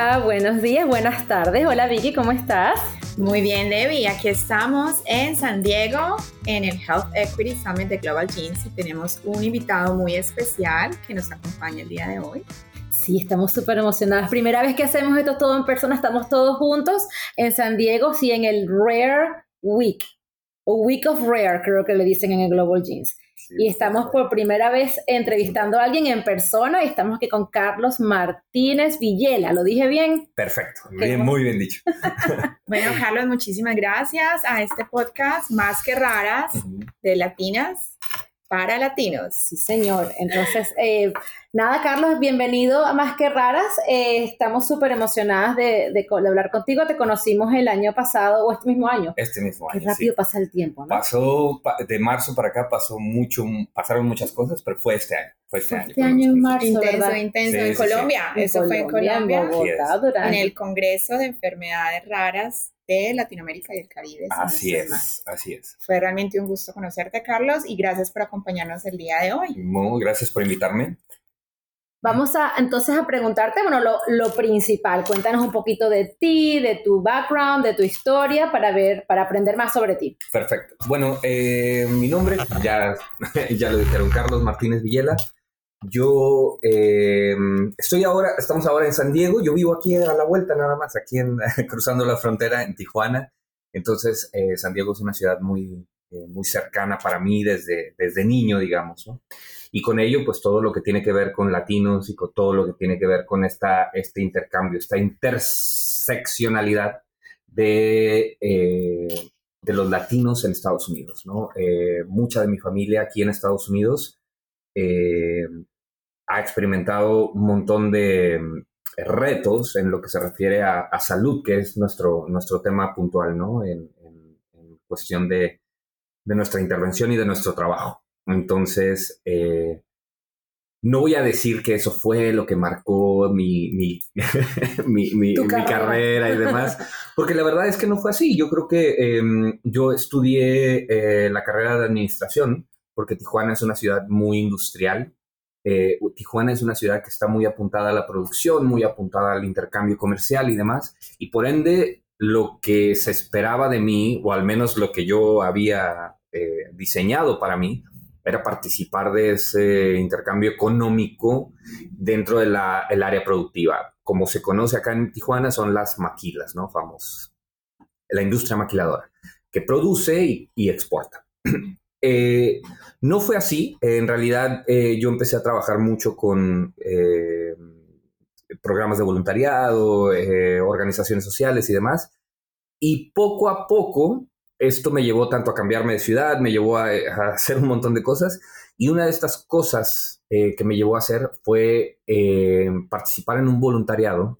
Hola, buenos días, buenas tardes. Hola Vicky, ¿cómo estás? Muy bien, Debbie. Aquí estamos en San Diego, en el Health Equity Summit de Global Jeans y tenemos un invitado muy especial que nos acompaña el día de hoy. Sí, estamos súper emocionadas. Primera vez que hacemos esto todo en persona, estamos todos juntos en San Diego, sí, en el Rare Week, o Week of Rare, creo que le dicen en el Global Jeans y estamos por primera vez entrevistando a alguien en persona y estamos aquí con Carlos Martínez Villela. ¿Lo dije bien? Perfecto, bien, muy bien dicho. bueno, Carlos, muchísimas gracias a este podcast Más que Raras de Latinas para latinos. Sí, señor. Entonces, eh, nada, Carlos, bienvenido a Más que Raras. Eh, estamos súper emocionadas de, hablar contigo. Te conocimos el año pasado o este mismo año. Este mismo año. Qué rápido pasa el tiempo, ¿no? Pasó, de marzo para acá pasó mucho, pasaron muchas cosas, pero fue este año. Fue este año. Este año en marzo. Intenso, intenso. en Colombia. Eso fue en Colombia. En, en el Congreso de Enfermedades Raras de Latinoamérica y el Caribe. Así es, así es. Fue realmente un gusto conocerte, Carlos, y gracias por acompañarnos el día de hoy. Muy gracias por invitarme. Vamos a entonces a preguntarte, bueno, lo, principal, cuéntanos un poquito de ti, de tu background, de tu historia, para ver, para aprender más sobre ti. Perfecto. Bueno, eh, mi nombre, ya, ya lo dijeron, Carlos Martínez Villela. Yo eh, estoy ahora, estamos ahora en San Diego, yo vivo aquí a la vuelta nada más, aquí en, cruzando la frontera en Tijuana. Entonces, eh, San Diego es una ciudad muy, eh, muy cercana para mí desde, desde niño, digamos. ¿no? Y con ello, pues todo lo que tiene que ver con latinos y con todo lo que tiene que ver con esta, este intercambio, esta interseccionalidad de, de los latinos en Estados Unidos. ¿no? mucha de mi familia aquí en Estados Unidos eh, ha experimentado un montón de mm, retos en lo que se refiere a, salud, que es nuestro, nuestro tema puntual, ¿no? En, cuestión de, nuestra intervención y de nuestro trabajo. Entonces, eh, no voy a decir que eso fue lo que marcó mi, mi, mi, carrera. y demás, porque la verdad es que no fue así. Yo creo que em, yo estudié eh, la carrera de administración porque Tijuana es una ciudad muy industrial. Eh, Tijuana es una ciudad que está muy apuntada a la producción, muy apuntada al intercambio comercial y demás, y por ende lo que se esperaba de mí, o al menos lo que yo había eh, diseñado para mí, era participar de ese intercambio económico dentro del área productiva. Como se conoce acá en Tijuana, son las maquilas, ¿no? Famosos. La industria maquiladora, que produce y, y exporta. Eh, no fue así. en realidad, eh, yo empecé a trabajar mucho con eh, programas de voluntariado, organizaciones sociales y demás. Y poco a poco, esto me llevó tanto a cambiarme de ciudad, me llevó a, hacer un montón de cosas. Y una de estas cosas que me llevó a hacer fue participar en un voluntariado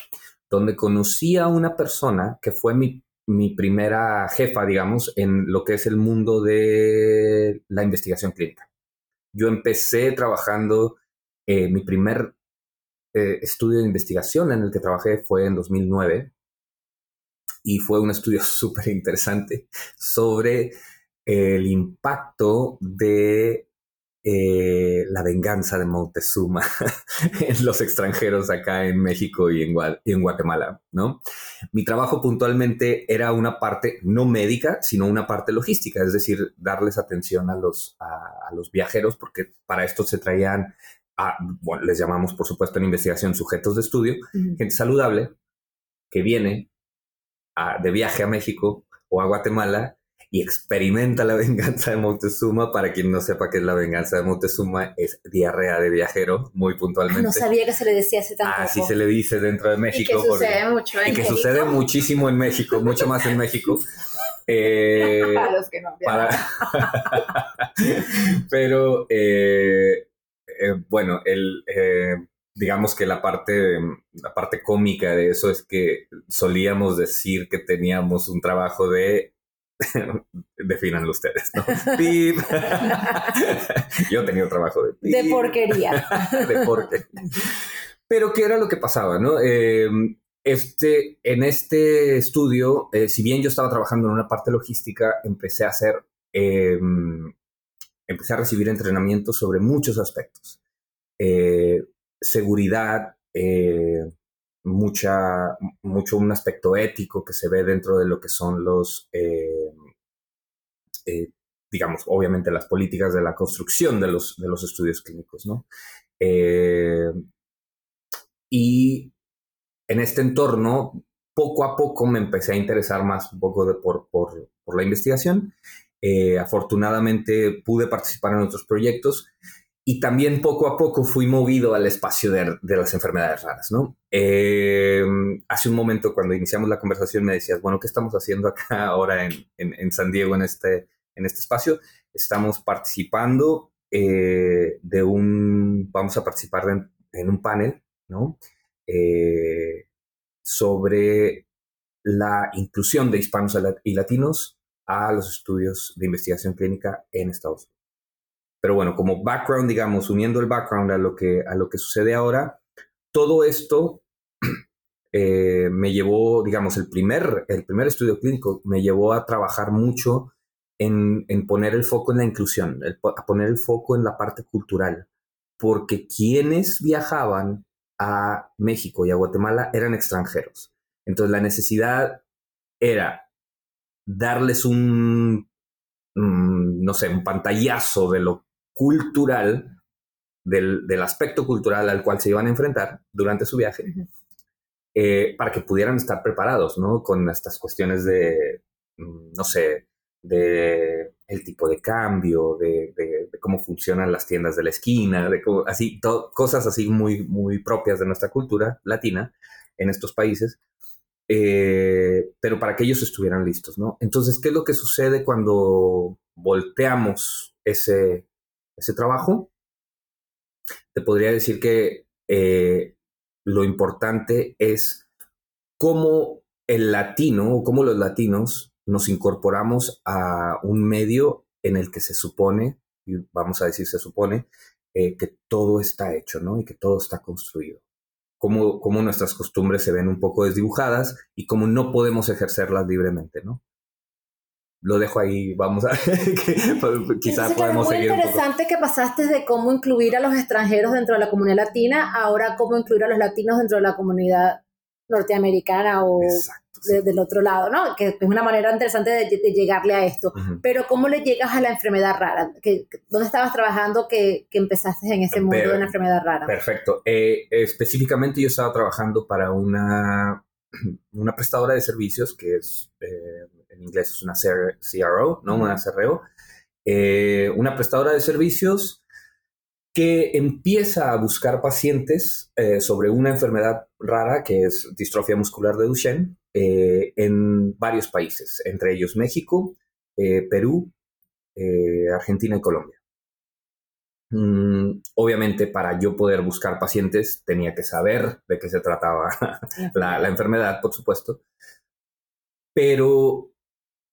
donde conocí a una persona que fue mi mi primera jefa, digamos, en lo que es el mundo de la investigación clínica. Yo empecé trabajando, eh, mi primer eh, estudio de investigación en el que trabajé fue en 2009 y fue un estudio súper interesante sobre el impacto de eh, la venganza de Montezuma en los extranjeros acá en México y en, en, Guatemala, ¿no? Mi trabajo puntualmente era una parte no médica, sino una parte logística, es decir, darles atención a los, a, los viajeros, porque para esto se traían, a, bueno, les llamamos por supuesto en investigación sujetos de estudio, gente saludable que viene de viaje a México o a Guatemala y experimenta la venganza de Montezuma. Para quien no sepa qué es la venganza de Montezuma, es diarrea de viajero, muy puntualmente. no sabía que se le decía así tampoco. Así se le dice dentro de México. Y que sucede mucho en Y que sucede muchísimo en México, mucho más en México. Eh, para los que no para... Pero, eh, eh, bueno, el digamos que la parte, la parte cómica de eso es que solíamos decir que teníamos un trabajo de Definanlo ustedes, ¿no? Yo tenía trabajo de De porquería. de porquería. Pero, ¿qué era lo que pasaba, no? Em, este, en este estudio, eh, si bien yo estaba trabajando en una parte logística, empecé a hacer, em, empecé a recibir entrenamiento sobre muchos aspectos. Eh, seguridad, eh, mucha, mucho un aspecto ético que se ve dentro de lo que son los, eh, eh, digamos, obviamente las políticas de la construcción de los, de los estudios clínicos, ¿no? y en este entorno, poco a poco me empecé a interesar más un poco de, por, por, por la investigación. afortunadamente pude participar en otros proyectos y también poco a poco fui movido al espacio de, las enfermedades raras, ¿no? Eh, hace un momento cuando iniciamos la conversación me decías, bueno, ¿qué estamos haciendo acá ahora en, San Diego en este, en este espacio? Estamos participando eh, de un, vamos a participar en, un panel, ¿no? Eh, sobre la inclusión de hispanos y latinos a los estudios de investigación clínica en Estados Unidos. Pero bueno, como background, digamos, uniendo el background a lo que, a lo que sucede ahora, todo esto eh, me llevó, digamos, el primer, el primer estudio clínico me llevó a trabajar mucho en, poner el foco en la inclusión, a poner el foco en la parte cultural, porque quienes viajaban a México y a Guatemala eran extranjeros. Entonces la necesidad era darles un, mm, no sé, un pantallazo de lo cultural, del, aspecto cultural al cual se iban a enfrentar durante su viaje, eh, para que pudieran estar preparados, ¿no? Con estas cuestiones de, mm, no sé, de el tipo de cambio, de, cómo funcionan las tiendas de la esquina, de así, cosas así muy, muy propias de nuestra cultura latina en estos países, eh, pero para que ellos estuvieran listos, ¿no? Entonces, ¿qué es lo que sucede cuando volteamos ese, ese trabajo, te podría decir que eh, lo importante es cómo el latino o cómo los latinos nos incorporamos a un medio en el que se supone, y vamos a decir se supone, eh, que todo está hecho, ¿no? Y que todo está construido. Cómo, cómo nuestras costumbres se ven un poco desdibujadas y cómo no podemos ejercerlas libremente, ¿no? Lo dejo ahí, vamos a quizás podemos seguir. Es muy interesante que pasaste de cómo incluir a los extranjeros dentro de la comunidad latina, ahora cómo incluir a los latinos dentro de la comunidad norteamericana o del otro lado, ¿no? Que es una manera interesante de, llegarle a esto. Pero ¿cómo le llegas a la enfermedad rara? ¿Dónde estabas trabajando que, empezaste en ese mundo de la enfermedad rara? Perfecto. Eh, específicamente yo estaba trabajando para una, una prestadora de servicios que es... Eh, en inglés es una CRO, ¿no? Una CRO, eh, una prestadora de servicios que empieza a buscar pacientes eh, sobre una enfermedad rara que es distrofia muscular de Duchenne eh, en varios países, entre ellos México, Perú, Argentina y Colombia. Mm, obviamente, para yo poder buscar pacientes tenía que saber de qué se trataba la, la enfermedad, por supuesto. Pero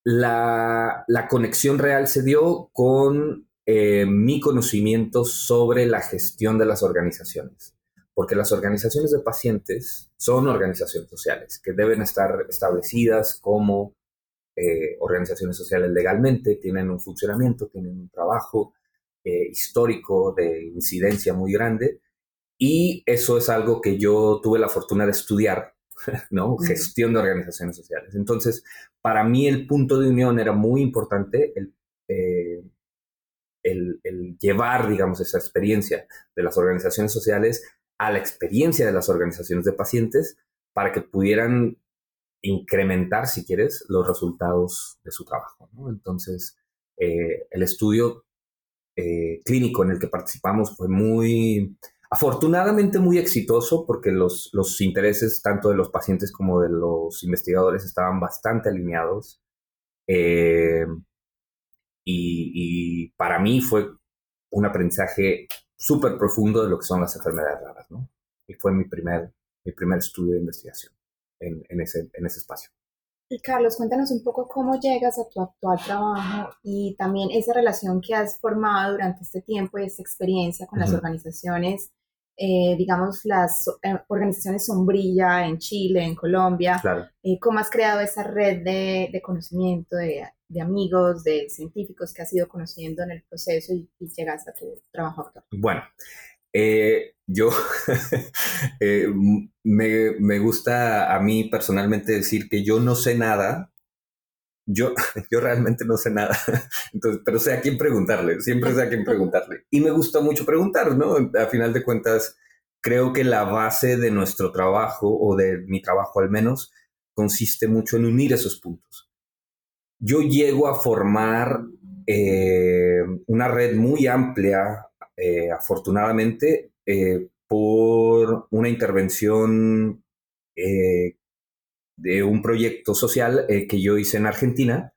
la, conexión real se dio con eh, mi conocimiento sobre la gestión de las organizaciones, porque las organizaciones de pacientes son organizaciones sociales que deben estar establecidas como eh, organizaciones sociales legalmente, tienen un funcionamiento, tienen un trabajo eh, histórico de incidencia muy grande. Y eso es algo que yo tuve la fortuna de estudiar ¿no? Gestión de organizaciones sociales. Entonces, para mí el punto de unión era muy importante, eh, el, el, llevar, digamos, esa experiencia de las organizaciones sociales a la experiencia de las organizaciones de pacientes para que pudieran incrementar, si quieres, los resultados de su trabajo. Entonces, eh, el estudio eh, clínico en el que participamos fue muy, afortunadamente muy exitoso porque los, los intereses tanto de los pacientes como de los investigadores estaban bastante alineados. Eh, y, para mí fue un aprendizaje súper profundo de lo que son las enfermedades raras. Y fue mi primer, mi primer estudio de investigación en, en, ese, en ese espacio. Y Carlos, cuéntanos un poco cómo llegas a tu actual trabajo y también esa relación que has formado durante este tiempo y esta experiencia con las organizaciones eh, digamos, las eh, organizaciones Sombrilla en Chile, en Colombia. Eh, ¿Cómo has creado esa red de, conocimiento, de, amigos, de científicos que has ido conociendo en el proceso y, llegas a tu trabajo actual? Bueno, Eh, yo eh, me, me, gusta a mí personalmente decir que yo no sé nada. Yo, yo realmente no sé nada, Entonces, pero sé a quién preguntarle, siempre sé a quién preguntarle. Y me gusta mucho preguntar, ¿no? A final de cuentas, creo que la base de nuestro trabajo, o de mi trabajo al menos, consiste mucho en unir esos puntos. Yo llego a formar eh, una red muy amplia, eh, afortunadamente, eh, por una intervención de un proyecto social que yo hice en Argentina.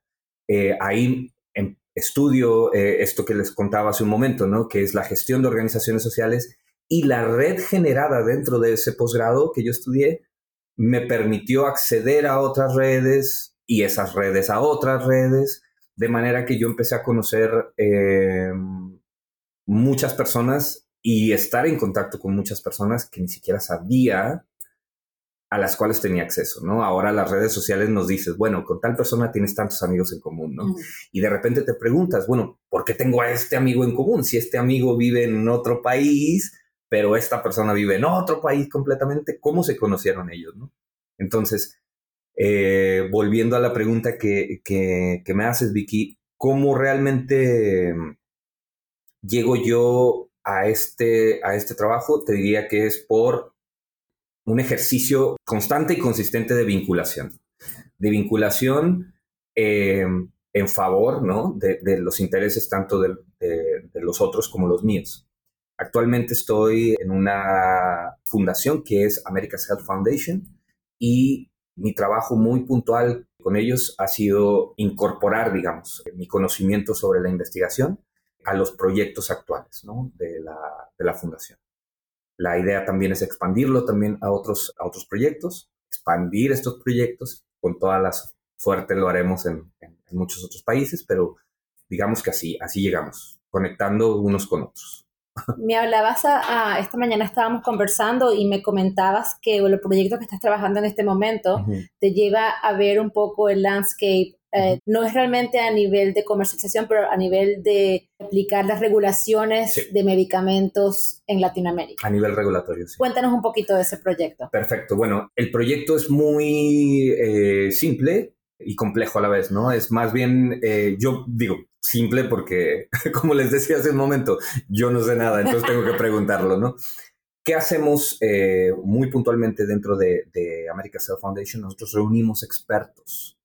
ahí em, estudio esto que les contaba hace un momento, ¿no? que es la gestión de organizaciones sociales y la red generada dentro de ese posgrado que yo estudié me permitió acceder a otras redes y esas redes a otras redes, de manera que yo empecé a conocer eh, muchas personas y estar en contacto con muchas personas que ni siquiera sabía a las cuales tenía acceso, ¿no? Ahora las redes sociales nos dices, bueno, con tal persona tienes tantos amigos en común, ¿no? Y de repente te preguntas, bueno, ¿por qué tengo a este amigo en común? Si este amigo vive en otro país, pero esta persona vive en otro país completamente, ¿cómo se conocieron ellos? ¿no? Entonces, eh, volviendo a la pregunta que, que, me haces, Vicky, ¿cómo realmente llego yo a este, a este trabajo? Te diría que es por un ejercicio constante y consistente de vinculación. De vinculación eh, en favor ¿no? de, los intereses tanto de, de los otros como los míos. Actualmente estoy en una fundación que es America's Health Foundation y mi trabajo muy puntual con ellos ha sido incorporar, digamos, mi conocimiento sobre la investigación a los proyectos actuales de, la, de, la, fundación. La idea también es expandirlo también a otros, a otros proyectos, expandir estos proyectos, con toda la suerte lo haremos en, en muchos otros países, pero digamos que así, así llegamos, conectando unos con otros. Me hablabas a, esta mañana estábamos conversando y me comentabas que el proyecto que estás trabajando en este momento te lleva a ver un poco el landscape. Eh, no es realmente a nivel de comercialización, pero a nivel de aplicar las regulaciones de medicamentos en Latinoamérica. A nivel regulatorio, sí. Cuéntanos un poquito de ese proyecto. Perfecto. Bueno, el proyecto es muy eh, simple y complejo a la vez, ¿no? Es más bien, eh, yo digo, simple porque, como les decía hace un momento, yo no sé nada, entonces tengo que preguntarlo, ¿no? ¿Qué hacemos muy puntualmente dentro de, de America Cell Foundation? Nosotros reunimos expertos,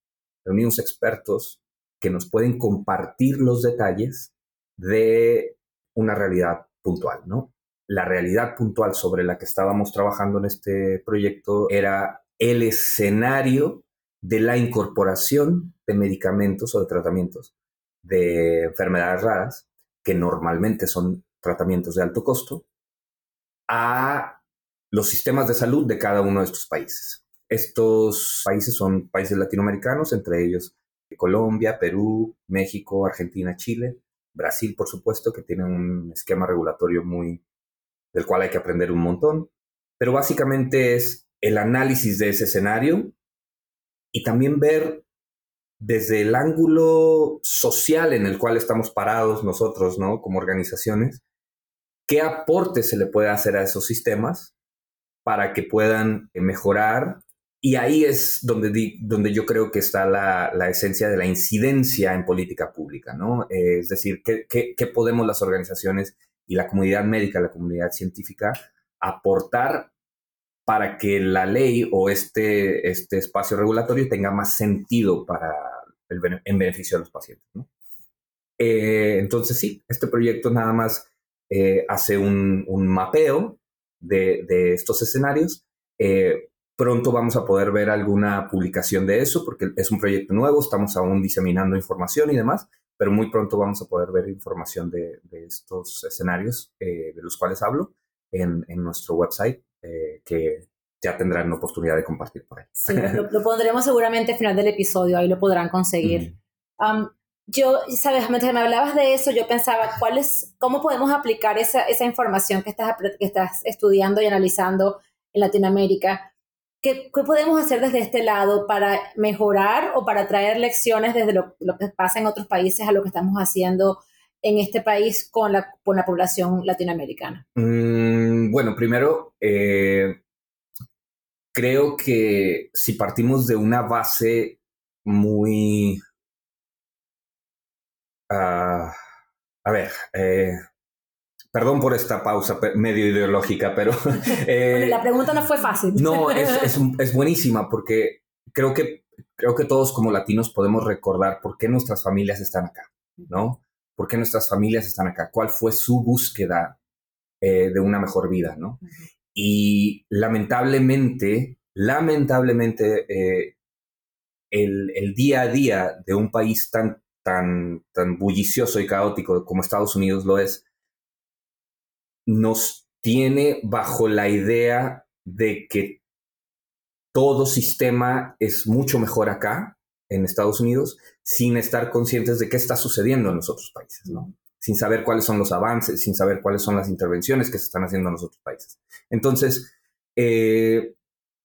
reunimos expertos que nos pueden compartir los detalles de una realidad puntual, ¿no? La realidad puntual sobre la que estábamos trabajando en este proyecto era el escenario de la incorporación de medicamentos o de tratamientos de enfermedades raras, que normalmente son tratamientos de alto costo, a los sistemas de salud de cada uno de estos países. Estos países son países latinoamericanos, entre ellos Colombia, Perú, México, Argentina, Chile, Brasil, por supuesto, que tiene un esquema regulatorio muy del cual hay que aprender un montón, pero básicamente es el análisis de ese escenario y también ver desde el ángulo social en el cual estamos parados nosotros, ¿no? Como organizaciones, ¿qué aporte se le puede hacer a esos sistemas para que puedan mejorar? Y ahí es donde, donde yo creo que está la, esencia de la incidencia en política pública, ¿no? es decir, ¿qué, qué podemos las organizaciones y la comunidad médica, la comunidad científica aportar para que la ley o este, este espacio regulatorio tenga más sentido para el, en beneficio de los pacientes. Eh, entonces sí, este proyecto nada más eh, hace un, mapeo de, estos escenarios. Eh, pronto vamos a poder ver alguna publicación de eso porque es un proyecto nuevo, estamos aún diseminando información y demás, pero muy pronto vamos a poder ver información de, estos escenarios de los cuales hablo en, en nuestro website eh, que ya tendrán oportunidad de compartir por ahí. Sí, lo, pondremos seguramente al final del episodio, ahí lo podrán conseguir. yo, sabes, mientras me hablabas de eso, yo pensaba, ¿cuál es, ¿cómo podemos aplicar esa, esa información que estás, que estás estudiando y analizando en Latinoamérica? ¿Qué, ¿Qué, podemos hacer desde este lado para mejorar o para traer lecciones desde lo, lo, que pasa en otros países a lo que estamos haciendo en este país con la, con la población latinoamericana? Mm, bueno, primero, eh, creo que si partimos de una base muy... ah, a ver, eh, perdón por esta pausa medio ideológica, pero... eh, Bueno, la pregunta no fue fácil. no, es, es, es buenísima porque creo que, creo que todos como latinos podemos recordar por qué nuestras familias están acá, ¿no? ¿Por qué nuestras familias están acá? ¿Cuál fue su búsqueda eh, de una mejor vida, ¿no? Y lamentablemente, lamentablemente, eh, el, el día a día de un país tan, tan, tan bullicioso y caótico como Estados Unidos lo es, nos tiene bajo la idea de que todo sistema es mucho mejor acá, en Estados Unidos, sin estar conscientes de qué está sucediendo en los otros países, ¿no? Sin saber cuáles son los avances, sin saber cuáles son las intervenciones que se están haciendo en los otros países. Entonces, eh,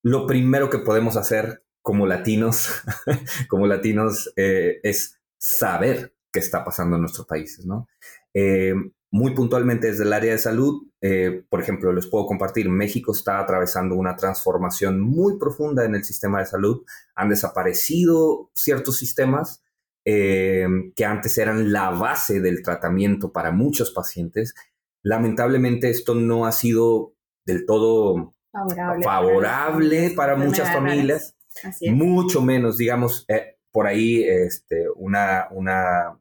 lo primero que podemos hacer como latinos, como latinos, eh, es saber qué está pasando en nuestros países, ¿no? Eh, muy puntualmente desde el área de salud, eh, por ejemplo, les puedo compartir, México está atravesando una transformación muy profunda en el sistema de salud. Han desaparecido ciertos sistemas eh, que antes eran la base del tratamiento para muchos pacientes. Lamentablemente esto no ha sido del todo Favorable. favorable para muchas familias mucho menos, digamos, eh, por ahí este, una, una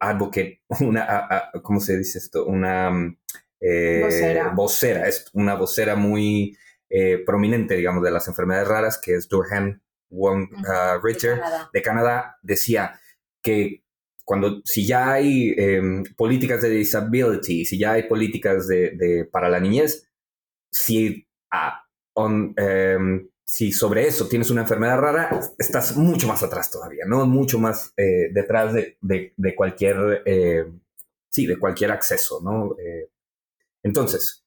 advocate, una, a- a- ¿cómo se dice esto? Una mm, eh, Vocera. vocera, es una vocera muy eh, prominente, digamos, de las enfermedades raras, que es Durham Wong De Richter Canadá. de Canadá, decía que cuando, si ya hay em, políticas de disability, si ya hay políticas de, de- para la niñez, si, ah, on, em, si sobre eso tienes una enfermedad rara, estás mucho más atrás todavía, ¿no? Mucho más eh, detrás de, de- cualquier, eh, sí, de cualquier acceso, ¿no? Eh, entonces,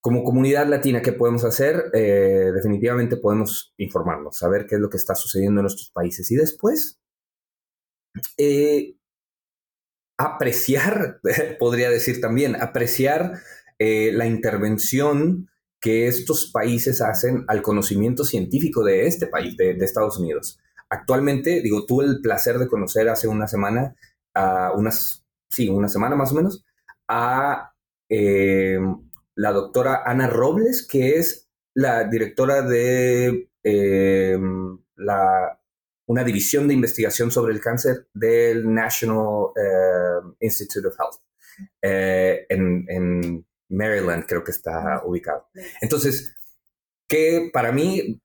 como comunidad latina, ¿qué podemos hacer? Definitivamente podemos informarnos, saber qué es lo que está sucediendo en nuestros países y después apreciar, podría decir también, apreciar la intervención que estos países hacen al conocimiento científico de este país, de, Estados Unidos. Actualmente, digo, tuve el placer de conocer hace una semana, unas, sí, una semana más o menos, a eh, la doctora Ana Robles, que es la directora de eh, una división de investigación sobre el cáncer del National eh, Institute of Health en Maryland, creo que está ubicado. Entonces, que para mí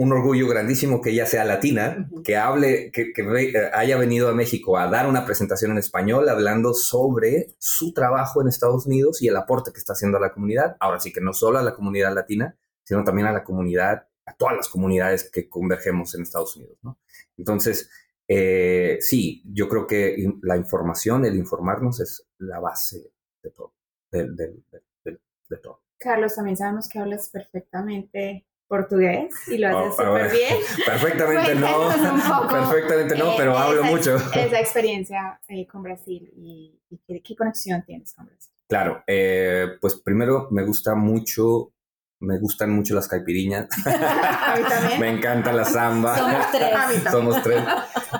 un orgullo grandísimo que ella sea latina, que hable, que, eh, haya venido a México a dar una presentación en español hablando sobre su trabajo en Estados Unidos y el aporte que está haciendo a la comunidad. Ahora sí que no solo a la comunidad latina, sino también a la comunidad, a todas las comunidades que convergemos en Estados Unidos, ¿no? Entonces, eh, sí, yo creo que la información, el informarnos es la base de todo, del- del- del- del- de todo. Carlos, también sabemos que hablas perfectamente portugués y lo haces Oh, a súper ver. bien. Perfectamente no, perfectamente no, Eh, pero hablo esa- mucho. Esa experiencia eh, con Brasil y, y qué, qué conexión tienes con Brasil. Claro, eh, pues primero me gusta mucho, me gustan mucho las caipiriñas, A mí también. me encanta la samba. Somos tres. A mí también. Somos tres.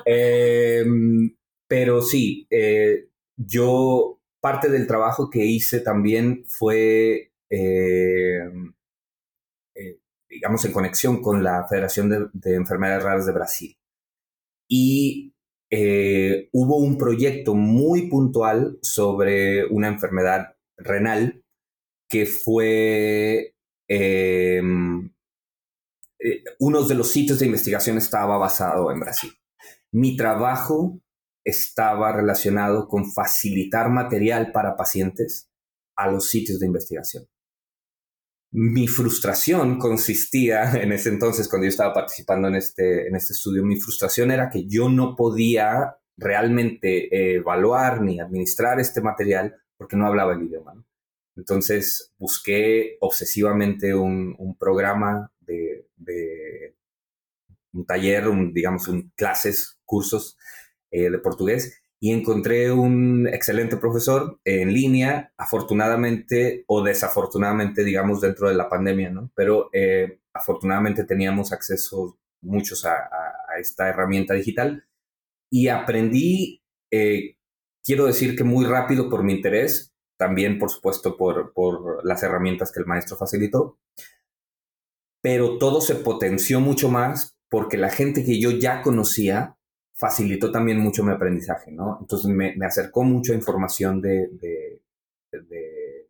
Eh, pero sí, eh, yo parte del trabajo que hice también fue, eh, eh, digamos, en conexión con la Federación de, de Enfermedades Raras de Brasil. Y eh, hubo un proyecto muy puntual sobre una enfermedad renal que fue... uno de los sitios de investigación estaba basado en Brasil. Mi trabajo estaba relacionado con facilitar material para pacientes a los sitios de investigación. Mi frustración consistía en ese entonces, cuando yo estaba participando en este, en este estudio, mi frustración era que yo no podía realmente eh, evaluar ni administrar este material porque no hablaba el idioma. Entonces busqué obsesivamente un, un programa de, de, un taller, un, digamos, un, clases, cursos eh, de portugués y encontré un excelente profesor en línea, afortunadamente o desafortunadamente, digamos, dentro de la pandemia, ¿no? Pero eh, afortunadamente teníamos acceso muchos a, esta herramienta digital y aprendí, eh, quiero decir que muy rápido por mi interés, también por supuesto por, por las herramientas que el maestro facilitó, pero todo se potenció mucho más porque la gente que yo ya conocía facilitó también mucho mi aprendizaje, ¿no? Entonces me, acercó mucho a información de, de,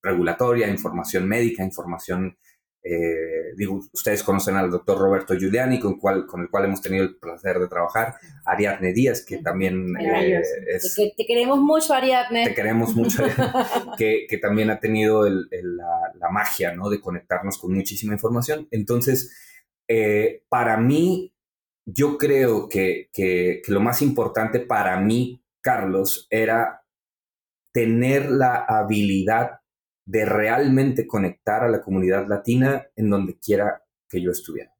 regulatoria, información médica, información, eh, digo, ustedes conocen al doctor Roberto Giuliani, con, cual, con el cual hemos tenido el placer de trabajar, Ariadne Díaz, que también eh, es... Te, queremos mucho, Ariadne. Te queremos mucho, que, que, también ha tenido la, la, magia, ¿no? De conectarnos con muchísima información. Entonces, eh, para mí, yo creo que, lo más importante para mí, Carlos, era tener la habilidad de realmente conectar a la comunidad latina en donde quiera que yo estuviera.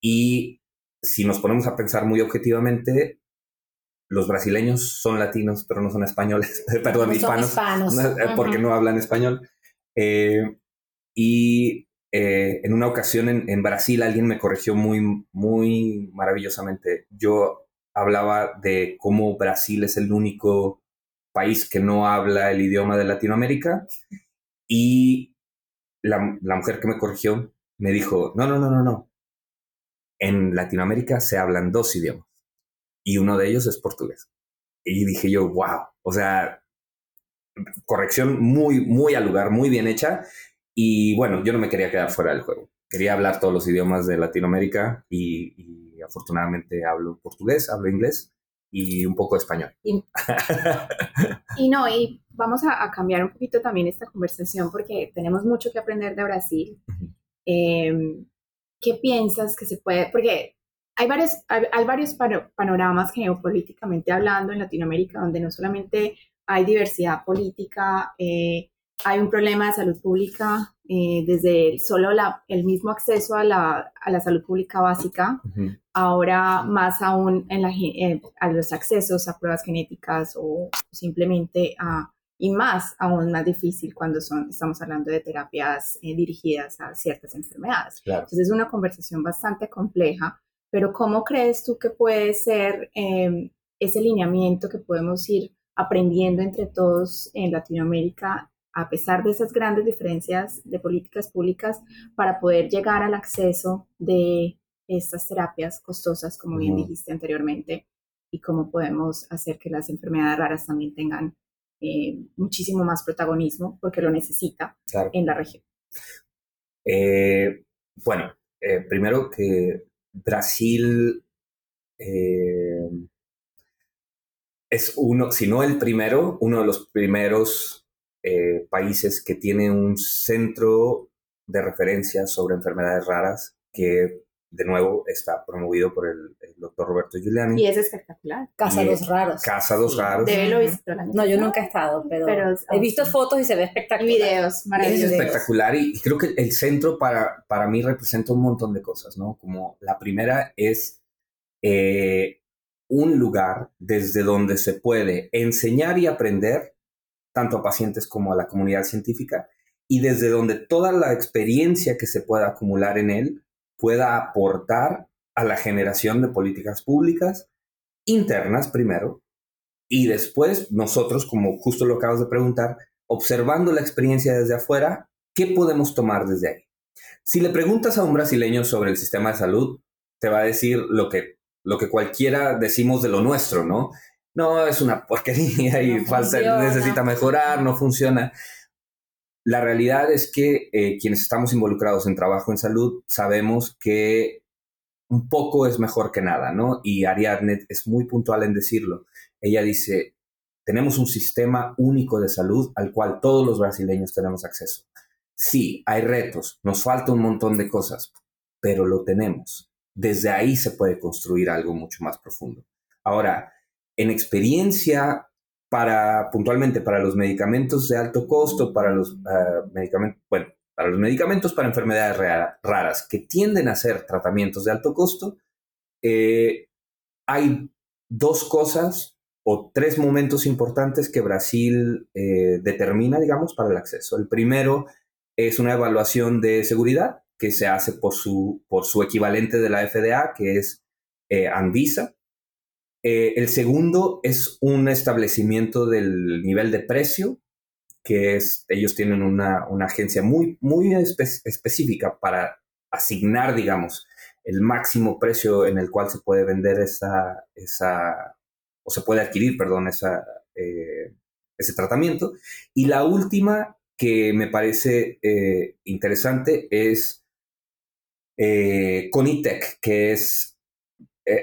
Y si nos ponemos a pensar muy objetivamente, los brasileños son latinos, pero no son españoles, perdón, hispanos, porque no hablan español. Eh, y eh, en una ocasión en, Brasil alguien me corrigió muy, muy maravillosamente. Yo hablaba de cómo Brasil es el único país que no habla el idioma de Latinoamérica y la, la mujer que me corrigió me dijo, no, no, no, no, no. En Latinoamérica se hablan dos idiomas y uno de ellos es portugués. Y dije yo, wow, o sea, corrección muy, muy al lugar, muy bien hecha. Y bueno, yo no me quería quedar fuera del juego. Quería hablar todos los idiomas de Latinoamérica y, afortunadamente hablo portugués, hablo inglés y un poco español. Y, no, y vamos a, cambiar un poquito también esta conversación porque tenemos mucho que aprender de Brasil. Em, ¿Qué piensas que se puede? Porque hay varios, hay, varios panoramas geopolíticamente hablando en Latinoamérica donde no solamente hay diversidad política, eh, hay un problema de salud pública, eh, desde solo la, el mismo acceso a la, a la salud pública básica, ahora más aún en la, eh, a los accesos a pruebas genéticas o simplemente a, y más aún más difícil cuando son, estamos hablando de terapias eh, dirigidas a ciertas enfermedades. Entonces es una conversación bastante compleja, pero ¿cómo crees tú que puede ser ese lineamiento que podemos ir aprendiendo entre todos en Latinoamérica a pesar de esas grandes diferencias de políticas públicas, para poder llegar al acceso de estas terapias costosas, como bien dijiste anteriormente, y cómo podemos hacer que las enfermedades raras también tengan eh, muchísimo más protagonismo, porque lo necesita en la región. Eh, bueno, eh, primero que Brasil es uno, si no el primero, uno de los primeros eh, países que tienen un centro de referencia sobre enfermedades raras que de nuevo está promovido por el, doctor Roberto Giuliani. Y es espectacular. Casa dos raros. Casa dos raros. No, yo nunca he estado, pero, he visto fotos y se ve espectacular. Videos maravillosos. Es espectacular y, creo que el centro para, para mí representa un montón de cosas, ¿no? Como la primera es eh, un lugar desde donde se puede enseñar y aprender tanto a pacientes como a la comunidad científica, y desde donde toda la experiencia que se pueda acumular en él pueda aportar a la generación de políticas públicas internas primero, y después nosotros, como justo lo acabas de preguntar, observando la experiencia desde afuera, ¿qué podemos tomar desde ahí? Si le preguntas a un brasileño sobre el sistema de salud, te va a decir lo que, lo que cualquiera decimos de lo nuestro, ¿no? No, es una porquería y falta, necesita mejorar, no funciona. La realidad es que eh, quienes estamos involucrados en trabajo en salud sabemos que un poco es mejor que nada, ¿no? Y Ariadne es muy puntual en decirlo. Ella dice, tenemos un sistema único de salud al cual todos los brasileños tenemos acceso. Sí, hay retos, nos falta un montón de cosas, pero lo tenemos. Desde ahí se puede construir algo mucho más profundo. Ahora, en experiencia para puntualmente para los medicamentos de alto costo, para los ah, medicamentos, bueno, para los medicamentos para enfermedades raras que tienden a ser tratamientos de alto costo, eh, hay dos cosas o tres momentos importantes que Brasil eh, determina, digamos, para el acceso. El primero es una evaluación de seguridad que se hace por su, por su equivalente de la FDA, que es eh, Anvisa. Eh, el segundo es un establecimiento del nivel de precio, que es, ellos tienen una, agencia muy, muy específica para asignar, digamos, el máximo precio en el cual se puede vender esa, esa o se puede adquirir, perdón, esa, eh, ese tratamiento. Y la última que me parece eh, interesante es Conitec, que es,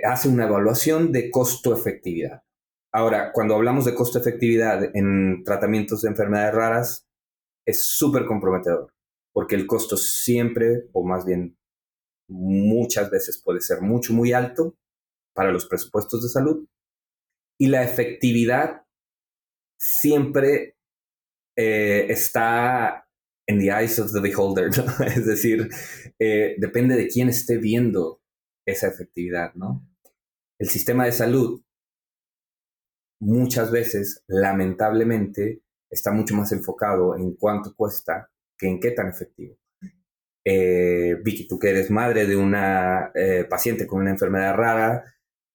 hace una evaluación de costo-efectividad. Ahora, cuando hablamos de costo-efectividad en tratamientos de enfermedades raras, es súper comprometedor, porque el costo siempre, o más bien muchas veces puede ser mucho, muy alto para los presupuestos de salud, y la efectividad siempre eh, está en the eyes of the beholder, es decir, eh, depende de quién esté viendo esa efectividad, ¿no? El sistema de salud muchas veces, lamentablemente, está mucho más enfocado en cuánto cuesta que en qué tan efectivo. Eh, Vicky, tú que eres madre de una paciente con una enfermedad rara,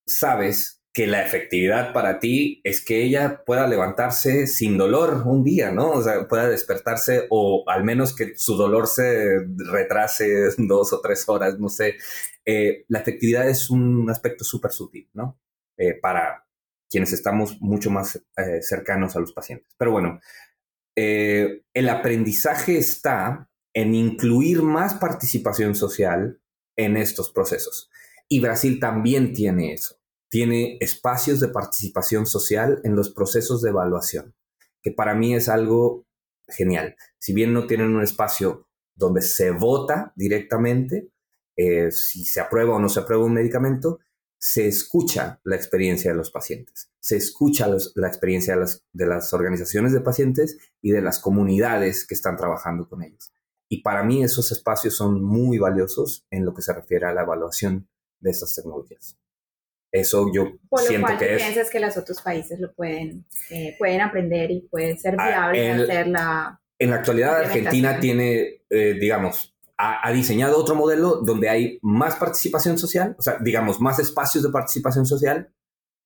sabes que la efectividad para ti es que ella pueda levantarse sin dolor un día, ¿no? O sea, pueda despertarse o al menos que su dolor se retrase dos o tres horas, no sé. Eh, la efectividad es un aspecto súper sutil, ¿no? Eh, para quienes estamos mucho más eh, cercanos a los pacientes. Pero bueno, el aprendizaje está en incluir más participación social en estos procesos. Y Brasil también tiene eso tiene espacios de participación social en los procesos de evaluación, que para mí es algo genial. Si bien no tienen un espacio donde se vota directamente, eh, si se aprueba o no se aprueba un medicamento, se escucha la experiencia de los pacientes, se escucha la experiencia de las, de las organizaciones de pacientes y de las comunidades que están trabajando con ellos. Y para mí esos espacios son muy valiosos en lo que se refiere a la evaluación de estas tecnologías. Eso yo Por lo siento cual, que ¿tú es. piensas que los otros países lo pueden, eh, pueden aprender y puede ser Ah, viable en- hacer la... En la actualidad, Argentina tiene, eh, digamos, ha, ha diseñado otro modelo donde hay más participación social, o sea, digamos, más espacios de participación social,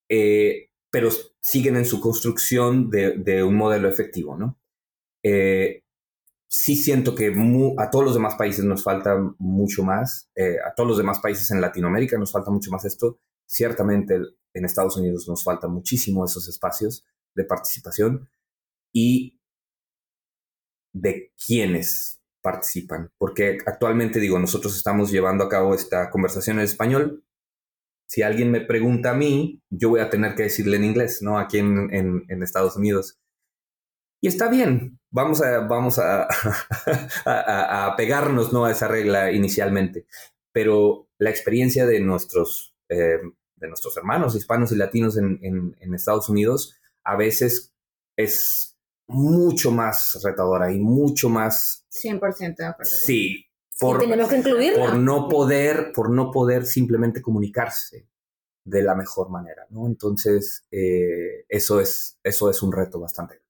eh, pero siguen en su construcción de, de un modelo efectivo, ¿no? Eh, sí siento que a todos los demás países nos falta mucho más, eh, a todos los demás países en Latinoamérica nos falta mucho más esto. Ciertamente en Estados Unidos nos falta muchísimo esos espacios de participación y de quiénes participan, porque actualmente digo, nosotros estamos llevando a cabo esta conversación en español. Si alguien me pregunta a mí, yo voy a tener que decirle en inglés, ¿no? Aquí en, en- en Estados Unidos. Y está bien, vamos a, vamos a, a, pegarnos ¿no? a esa regla inicialmente, pero la experiencia de nuestros, eh, de nuestros hermanos hispanos y latinos en- en Estados Unidos a veces es mucho más retadora y mucho más, 100% de acuerdo. sí, Y por, tenemos que incluirla. por no poder, por no poder simplemente comunicarse de la mejor manera, ¿no? Entonces, eh, eso, es, eso es un reto bastante grande.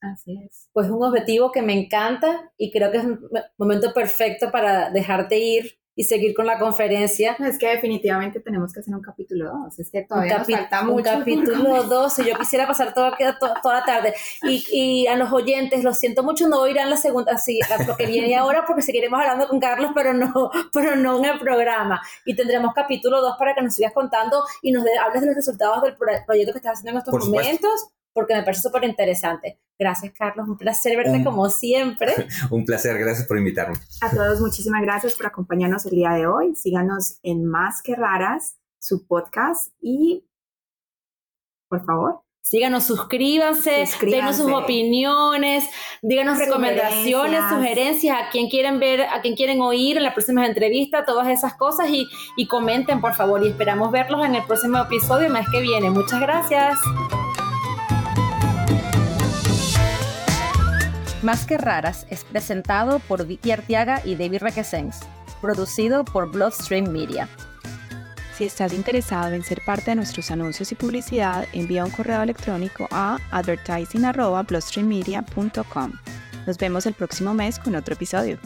Así es. Pues un objetivo que me encanta y creo que es un momento perfecto para dejarte ir y seguir con la conferencia. Es que definitivamente tenemos que hacer un capítulo 2. Es que Un, todavía nos falta un mucho. por capítulo conversar. 12, yo quisiera pasar todo, to- toda la tarde. Y, y a los oyentes, lo siento mucho, no irán la segunda, así, a lo que viene ahora, porque seguiremos hablando con Carlos, pero no, pero no en el programa. Y tendremos capítulo 2 para que nos sigas contando y nos de- hables de los resultados del pro- proyecto que estás haciendo en estos Por supuesto. momentos, porque me parece súper interesante. Gracias, Carlos, un placer verte Un- como siempre. Un placer, gracias por invitarme. A todos, muchísimas gracias por acompañarnos el día de hoy. Síganos en Más que Raras, su podcast, y por favor, Síganos, suscríbanse, Suscríbanse. denos sus opiniones, díganos recomendaciones, Sugerencias. a quién quieren ver, a quién quieren oír en la próxima entrevista, todas esas cosas y, y comenten por favor y esperamos verlos en el próximo episodio el mes que viene. Muchas gracias. Más que raras es presentado por Vicky Artiaga y David Requesens, producido por Bloodstream Media. Si estás interesado en ser parte de nuestros anuncios y publicidad, envía un correo electrónico a advertising.bloodstreammedia.com. Nos vemos el próximo mes con otro episodio.